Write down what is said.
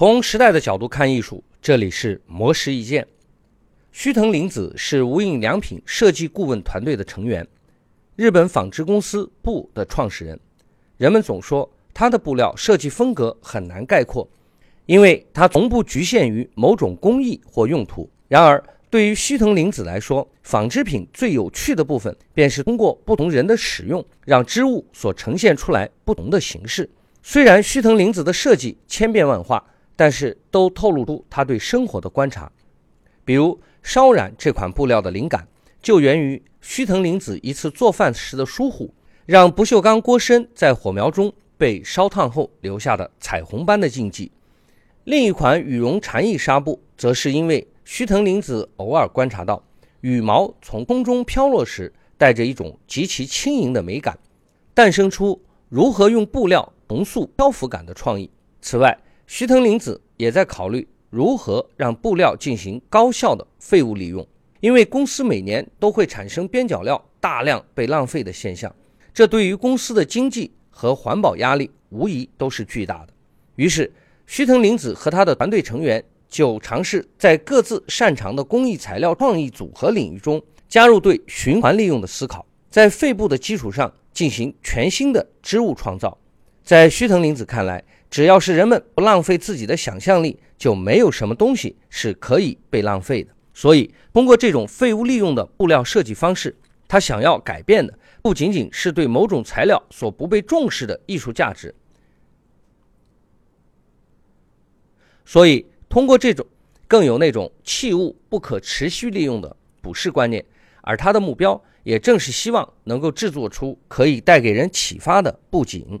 从时代的角度看艺术，这里是魔石一见。须藤林子是无印良品设计顾问团队的成员，日本纺织公司布的创始人。人们总说他的布料设计风格很难概括，因为它从不局限于某种工艺或用途。然而，对于须藤林子来说，纺织品最有趣的部分便是通过不同人的使用，让织物所呈现出来不同的形式。虽然须藤林子的设计千变万化，但是都透露出他对生活的观察。比如烧染这款布料的灵感，就源于须藤玲子一次做饭时的疏忽，让不锈钢锅身在火苗中被烧烫后留下的彩虹般的印记。另一款羽绒蝉翼纱布，则是因为须藤玲子偶尔观察到羽毛从空中飘落时，带着一种极其轻盈的美感，诞生出如何用布料。重塑漂浮感的创意。此外，徐藤林子也在考虑如何让布料进行高效的废物利用，因为公司每年都会产生边角料大量被浪费的现象，这对于公司的经济和环保压力无疑都是巨大的。于是，徐藤林子和他的团队成员就尝试在各自擅长的工艺材料创意组合领域中加入对循环利用的思考，在废布的基础上进行全新的织物创造。在须藤玲子看来，只要是人们不浪费自己的想象力，就没有什么东西是可以被浪费的。所以，通过这种废物利用的布料设计方式，他想要改变的不仅仅是对某种材料所不被重视的艺术价值。所以，通过这种更有那种器物不可持续利用的补饰观念，而他的目标也正是希望能够制作出可以带给人启发的布景。